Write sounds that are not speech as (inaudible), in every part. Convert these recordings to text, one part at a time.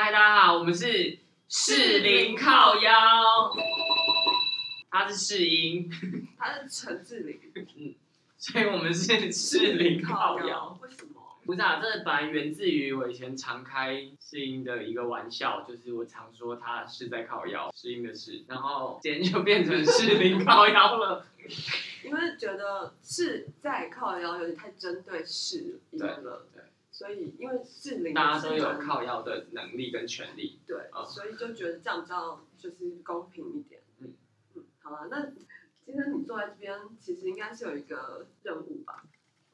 嗨，大家好，我们是适龄靠腰，他是世英，他是陈志玲，所以我们是适龄靠腰。为什么？不是啊，这本来源自于我以前常开适音的一个玩笑，就是我常说他是在靠腰，适音的是，然后今天就变成适龄靠腰了。(laughs) 因为觉得是在靠腰有点太针对适音了，对，所以因为适龄大家都有靠腰的能力跟权利。对，哦所以就觉得这样比较就是公平一点。嗯嗯，好了，那今天你坐在这边，其实应该是有一个任务吧？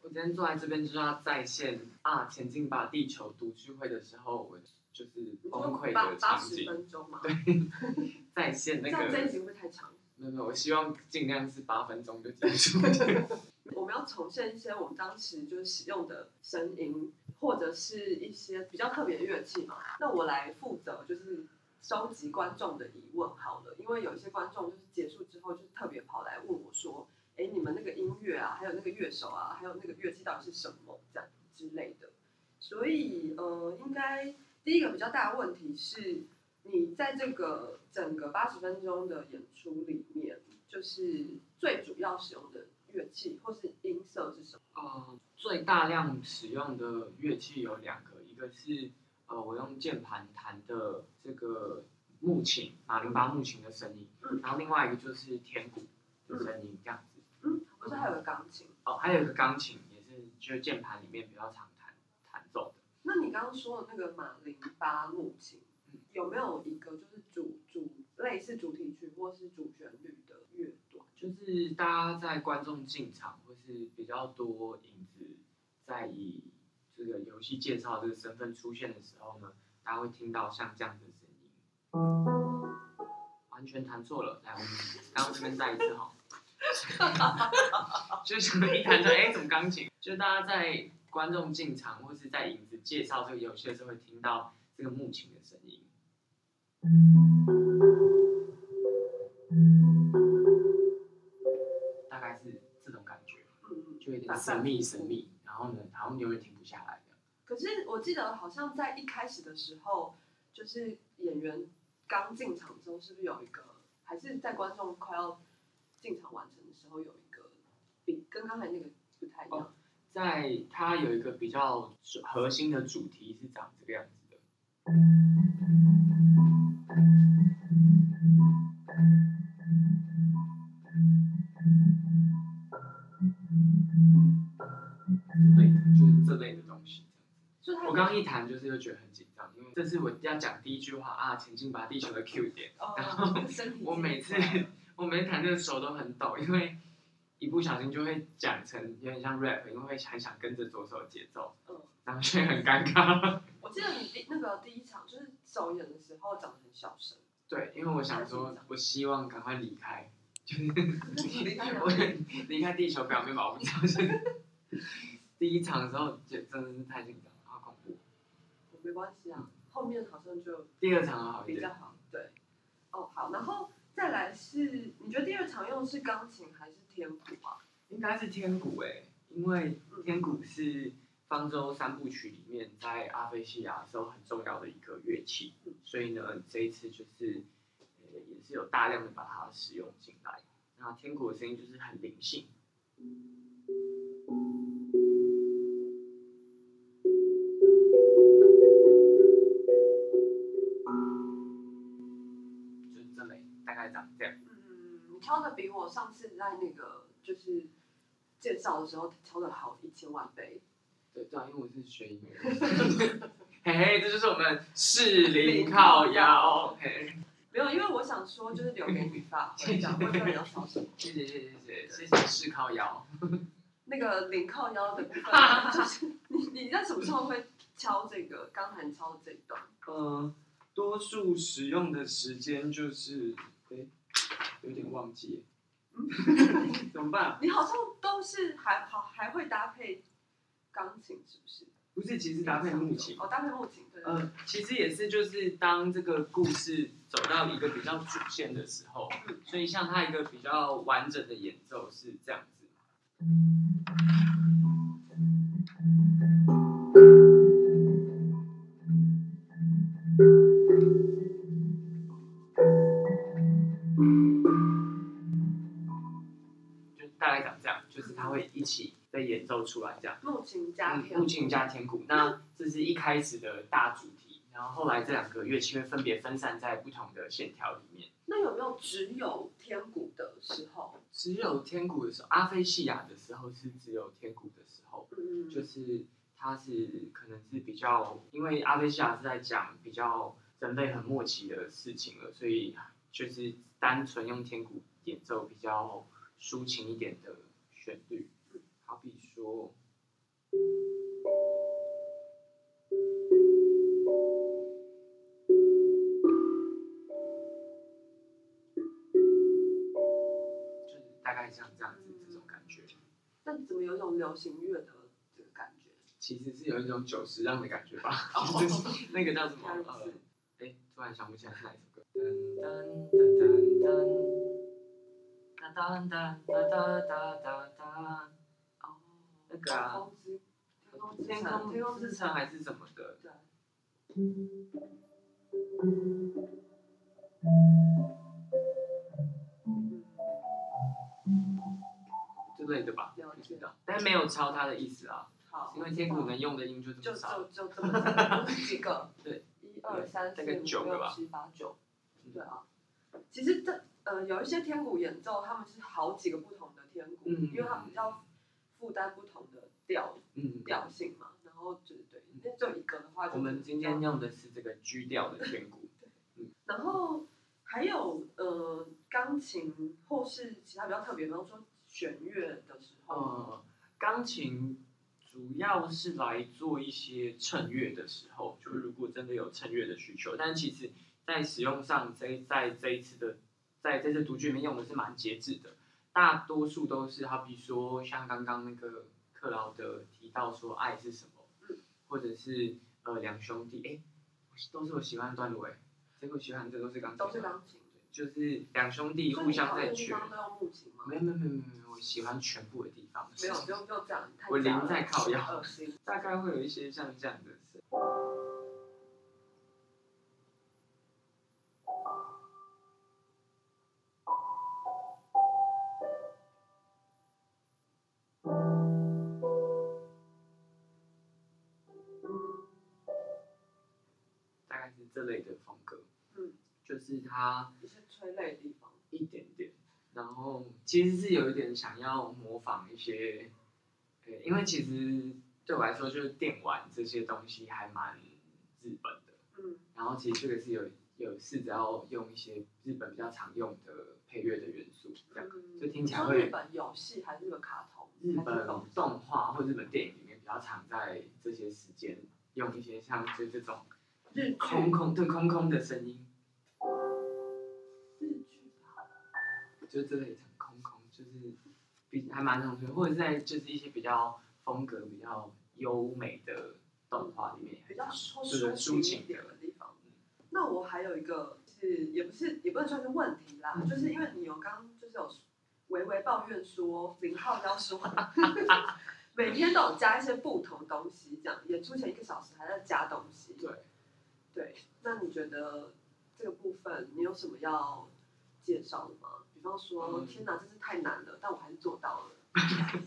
我今天坐在这边就是要再现啊，前进吧地球读书会的时候，我就是你崩溃说八的八十场景，分钟嘛，(laughs) 再现那这样这一个，集会不会太长？没有没有，我希望尽量是八分钟就结束。(laughs) 我们要重现一些我们当时就是使用的声音，或者是一些比较特别的乐器嘛。那我来负责就是收集观众的疑问好了，因为有一些观众就是结束之后就特别跑来问我说：“哎，你们那个音乐啊，还有那个乐手啊，还有那个乐器到底是什么这样之类的。”所以呃，应该第一个比较大的问题是，你在这个整个八十分钟的演出里面，就是最主要使用的乐器或是音色是什么？最大量使用的乐器有两个，一个是呃我用键盘弹的这个木琴，马林巴木琴的声音，嗯然后另外一个就是天鼓的声音，这样子。嗯，我说还有个钢琴？哦，还有一个钢琴，也是就是键盘里面比较常弹弹奏的。那你刚刚说的那个马林巴木琴，有没有一个就是主主类似主题曲或是主旋律的乐段？就是大家在观众进场或是比较多在以这个游戏介绍这个身份出现的时候呢，大家会听到像这样的声音。完全弹错了，来，我们刚刚这边再一次哈。(laughs) 就是一弹出来，哎，怎么钢琴？就是大家在观众进场或是在影子介绍这个游戏的时候，会听到这个木琴的声音。大概是这种感觉，嗯，就有点神秘神秘，然后呢，然后永远停不下来的。可是我记得好像在一开始的时候，就是演员刚进场的时候，是不是有一个，还是在观众快要进场完成的时候有一个，比跟刚才那个不太一样？在它有一个比较核心的主题是长这个样子的。刚刚一弹就是又觉得很紧张，因为这是我要讲第一句话啊，前进吧地球的 Q 点。哦然后我每次 (laughs) 我每次弹这个手都很抖，因为一不小心就会讲成有点像 rap，因为会很想跟着左手节奏，嗯，然后就会很尴尬。我记得你第那个第一场就是走演的时候讲的很小声，对，因为我想说，我希望赶快离开，(laughs) 就是离开我离开地球表面吧，我不知道是。第一场的时候就真的是太紧张。没关系啊，后面好像就第二场好一点，比较好，对，哦好，然后再来是，你觉得第二场用的是钢琴还是天鼓啊？应该是天鼓诶，因为天鼓是方舟三部曲里面在阿菲西亚的时候很重要的一个乐器，所以呢，这一次就是呃也是有大量的把它使用进来。那天鼓的声音就是很灵性，就挑的比我上次在那个就是介绍的时候挑的好一千万倍。对对啊，因为我是学音乐的，嘿嘿，这就是我们适龄靠腰，嘿，没有，因为我想说就是留给你发挥，这样会比较小声？谢谢谢谢谢谢谢谢适靠腰。那个零靠腰的部分，(laughs) 就是你你在什么时候会敲这个？刚才你敲的这一段，嗯，多数使用的时间就是，哎，有点忘记耶，(laughs) 怎么办？你好像都是还好还会搭配钢琴，是不是？不是，其实搭配木琴。哦，搭配木琴，对其实也是，就是当这个故事走到一个比较主线的时候，所以像它一个比较完整的演奏是这样子。奏出来这样。木琴加木琴加天鼓，那这是一开始的大主题，然后后来这两个乐器会分别分散在不同的线条里面。那有没有只有天鼓的时候？只有天鼓的时候，阿菲西亚的时候是只有天鼓的时候，嗯，就是它是可能是比较，因为阿菲西亚是在讲比较人类很默契的事情了，所以就是单纯用天鼓演奏比较抒情一点的旋律，说。就是大概像这样子这种感觉，那怎么有一种流行乐的这个感觉，其实是有一种久石让的感觉吧，(laughs) 那个叫什么？哎，突然想不起来是哪一首歌。那个啊天空之天城，空之城，还是什么的，对，之类的吧，了解。不知道，但没有抄它的意思啊，好，因为天鼓能用的音就这就么少就，就这么几个，(laughs) 对，一二三四五六七八九，嗯对啊。其实这呃有一些天鼓演奏，他们是好几个不同的天鼓，嗯。因为他们要负担不同的调嗯，调性嘛。然后就是对，那就一个的话就，我们今天用的是这个 G 调的天鼓，然后还有呃钢琴或是其他比较特别，比方说弦乐的时候，呃，钢琴主要是来做一些衬乐的时候，就如果真的有衬乐的需求，但其实在使用上，这在这一次的在这次读剧里面用的是蛮节制的，大多数都是好比说像刚刚那个克劳德提到说爱是什么，或者是呃两兄弟，哎，都是我喜欢的段落哎，结果喜欢这都是钢琴吗，都是钢琴。就是两兄弟互相在学。方都用木琴吗？没有没有没有没有没，我喜欢全部的地方。没有，不用不用这样，太我零在靠腰。大概会有一些像这样的这类的风格，嗯，就是它一些催泪的地方。一点点，然后其实是有一点想要模仿一些，对，因为其实对我来说，就是电玩这些东西还蛮日本的，嗯，然后其实这个是有有试着要用一些日本比较常用的配乐的元素，这样嗯就听起来会日本游戏还是日本卡通？日本动画或日本电影里面比较常在这些时间用一些像就这种日剧空空对空空的声音，日剧吧？就这类很空空，就是比还蛮常见，或者是在就是一些比较风格比较优美的动画里面比较抒情一点的地方。那我还有一个是，也不是也不能算是问题啦，嗯就是因为你有刚就是有微微抱怨说林浩要说 (laughs) 每天都有加一些不同东西，这样演出前一个小时还在加东西。对对，那你觉得这个部分你有什么要介绍的吗？比方说，嗯天哪，真是太难了，但我还是做到了。(laughs)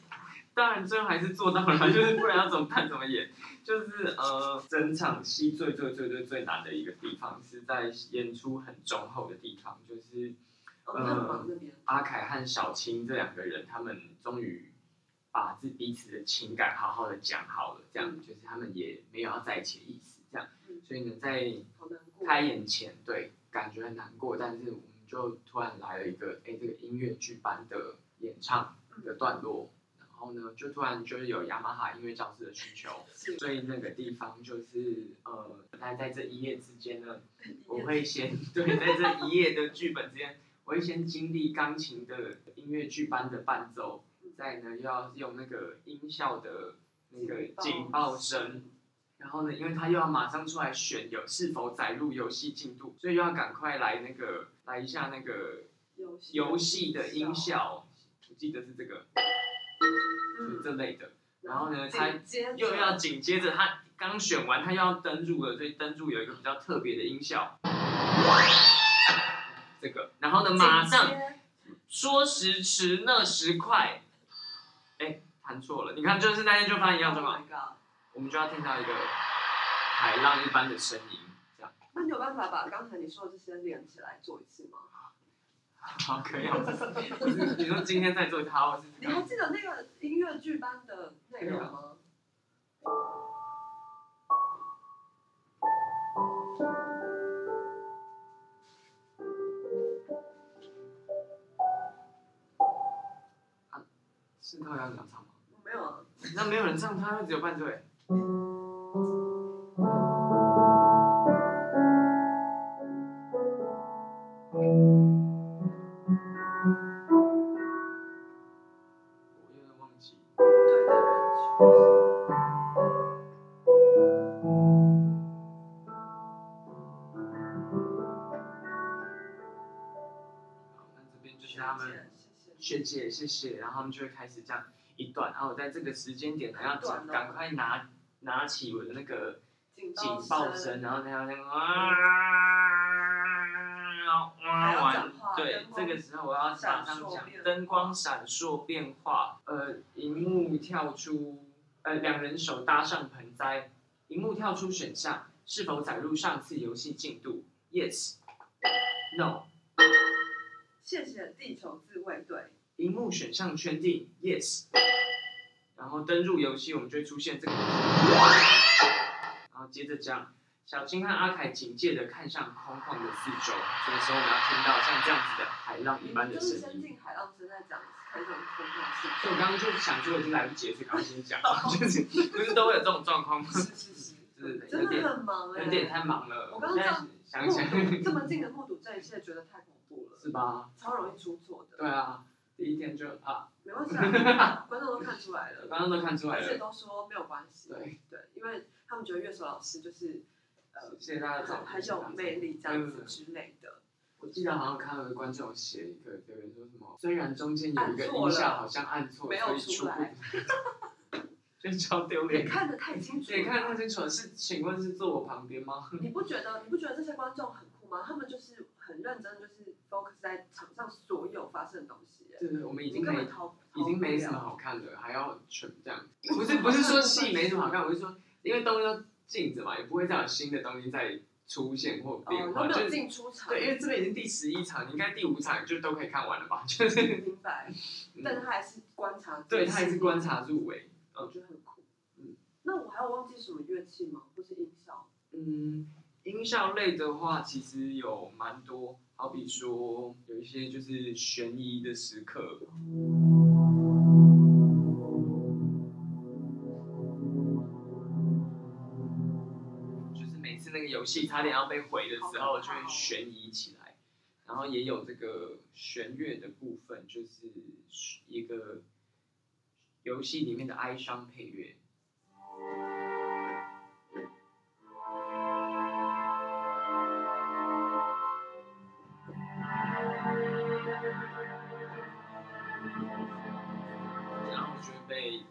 当然最后还是做到了，就是不然要怎么办？怎么演？就是呃，整场戏最最最最最难的一个地方是在演出很忠厚的地方，就是哦，你很忙那边。阿凯和小青这两个人，他们终于把自彼此的情感好好的讲好了，这样嗯就是他们也没有要在一起的意思，所以呢，在。开演前，对，感觉很难过，但是我们就突然来了一个，哎，这个音乐剧版的演唱的段落，然后呢，就突然就是有雅马哈音乐教室的需求，所以那个地方就是呃，但在这一夜之间呢，(laughs) 我会先 (laughs) 对，在这一夜的剧本之间，我会先经历钢琴的音乐剧班的伴奏，再呢又要用那个音效的那个警报声，然后呢，因为他又要马上出来选有是否载入游戏进度，所以又要赶快来那个来一下那个游戏的音，效，我记得是这个，就是嗯，这类的。然后呢，他又要紧接着他刚选完，他又要登入了，所以登入有一个比较特别的音效，这个，然后呢，马上说时迟那时快，哎，弹错了。你看，就是那天就发现一样状 Oh 况，my god！我们就要听到一个海浪一般的声音，这样。那你有办法把刚才你说的这些连起来做一次吗？好，可以啊。(laughs) 你说今天在做它，或是你还记得那个音乐剧班的内容吗？是他要你要唱吗？没有啊，那没有人唱，他会只有伴奏哎。我有点忘记。对。学姐，谢谢，然后他们就会开始这样一段，然后我在这个时间点呢，要赶快拿拿起我的那个警警报声，然后他要那样啊还要完讲话，对这个时候我要马上讲灯光闪烁变化，呃，荧幕跳出，呃，两人手搭上盆栽，荧幕跳出选项，是否载入上次游戏进度？Yes，No，谢谢地球自卫队。荧幕选项圈定 Yes，然后登入游戏，我们就会出现这个，然后接着讲。小青和阿凯警戒的看向空旷的四周，这个时候我们要听到像这样子的海浪一般的声音就是先音。进海浪声再讲开这种空旷事所以我刚刚就想说，我已经来不及了，所以赶快先讲，就是不是都会有这种状况吗？是是是，(laughs) 是有真点的很忙哎、有点太忙了。我刚刚现在想起来目睹这么近的目睹这一切，觉得太恐怖了，是吧？超容易出错的。对啊，第一天就啊，没关系啊，(laughs) 观众都看出来了，观众都看出来了而且。都说没有关系。对对，因为他们觉得乐手老师就是呃谢谢大家找很很有魅力这样子之类的。我记得好像看到有观众写一个留言说什么，虽然中间有一个音效好像按错，没有所以出出来不，(laughs) 就超丢你脸。看得太清楚了，也看太清楚了，是请问是坐我旁边吗？你不觉得你不觉得这些观众很酷吗？他们就是很认真，就是 focus 在场上所有发生的东西耶。对对，我们已你经没根本已经没什么。好看的，还要全这样。(laughs) 不是不是说戏没什么好看，我是说因为东西都静着嘛，也不会再有新的东西再出现或变化。都没有就进出场。对，因为这边已经第十一场，你应该第五场就都可以看完了吧？就是，明白，但他还是观察。对他还是观，察入围。我觉得很酷。嗯，那我还有忘记什么乐器吗？或是音效？嗯，音效类的话，其实有蛮多，好比说有一些就是悬疑的时刻，就是每次那个游戏差点要被毁的时候，就会悬疑起来。然后也有这个弦乐的部分，就是一个游戏里面的哀伤配乐。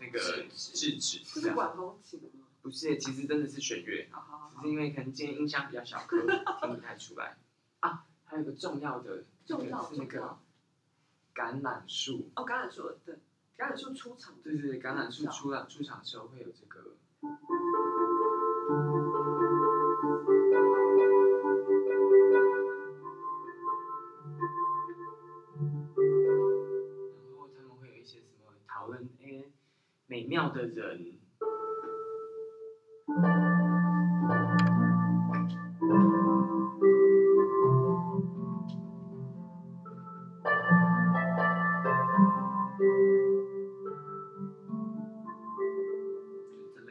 那个制止，是管风琴吗？不是，其实真的是弦乐，只是因为可能今天音箱比较小颗，听不太出来啊。还有一个重要的，那重要个是那个橄榄树，哦，橄榄树对，橄榄树出场对对对，橄榄树出场出场的时候会有这个。美妙的人，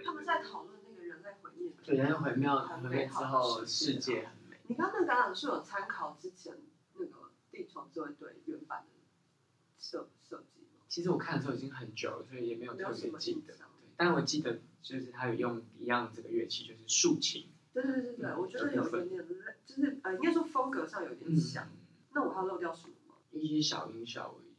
他们。在讨论那个人类毁灭。对，然后毁灭很毁灭之后，世世界界很美。你刚刚那橄榄树有参考之前那个地球自卫队原版的设设计吗？其实我看的时候已经很久了，所以也没有特别记得。对，但我记得就是他有用一样这个乐器，就是竖琴。对对对对，嗯我觉得有一点点类，就是呃，应该说风格上有点嗯，像。那我还要漏掉什么吗？一些小音效而已。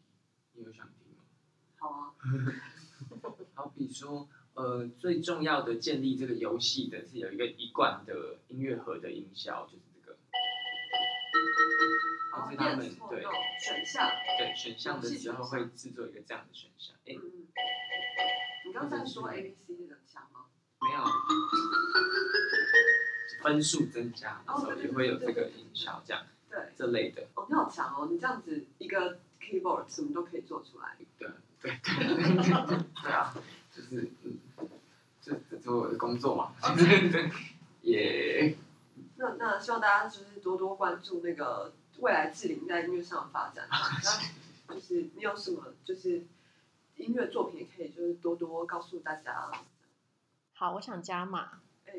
你有想听吗？(laughs) 好啊，(laughs) 好比说，呃，最重要的建立这个游戏的是有一个一贯的音乐盒的音效，就是这个。好，这是他们对选项。对选项的时候会制作一个这样的选项。哎，嗯嗯。刚才说 A B C 那个枪吗？没有分数增加的时候也会有这个音效，这样对，这类的。哦，你好强哦！你这样子一个 keyboard 什么都可以做出来。对对对 (laughs) 对啊，就是嗯，这这是我的工作嘛，对对 (laughs) 也那那希望大家就是多多关注那个未来志玲在音乐上的发展。那就是你有什么就是音乐作品，可以就是多多告诉大家。好，我想加码，哎，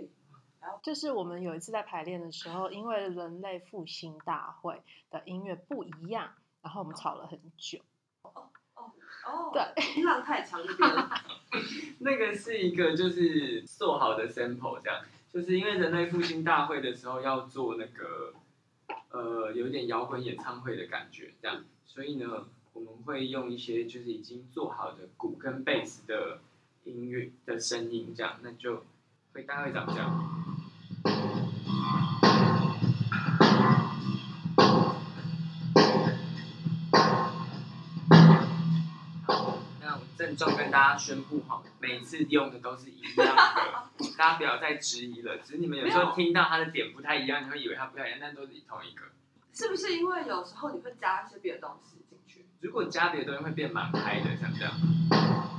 就是我们有一次在排练的时候，因为人类复兴大会的音乐不一样，然后我们吵了很久。哦哦哦，对，音浪太强一点了。(laughs) 那个是一个就是做好的 sample，这样，就是因为人类复兴大会的时候要做那个呃有点摇滚演唱会的感觉，这样，所以呢，我们会用一些就是已经做好的鼓跟贝斯的音乐的声音，这样，那就会大概会长这样。郑重跟大家宣布哈，每次用的都是一样的，大家不要再质疑了。只是你们有时候听到它的点不太一样，你会以为它不太一样，但都是同一个。是不是因为有时候你会加一些别的东西进去？如果加别的东西会变蛮嗨的，像这样。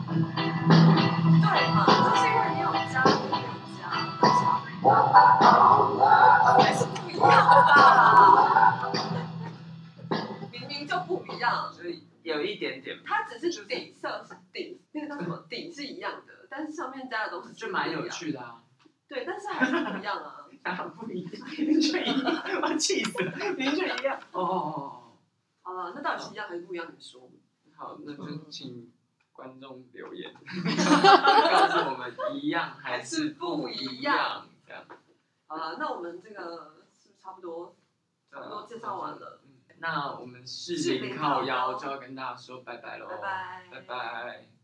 对嘛？就是因为你有加，你没有加，还是不一样吧？明明就不一样，所以有一点点，它只是底色是底，那个叫什么 (laughs) 底是一样的，但是上面加的东西就蛮有。趣的啊。对，但是还是不一样啊。(laughs) 哪不一样？明确一样，我气死了，明确一样。哦哦哦好了，那到底是一样还是不一样？你说。哦，好，那就请观众留言，(laughs) 告诉我们一样还是不一样，这样。好了，那我们这个是不是差不多差不多介绍完了？嗯那我们是零靠腰腰就要跟大家说拜拜喽，拜拜拜拜。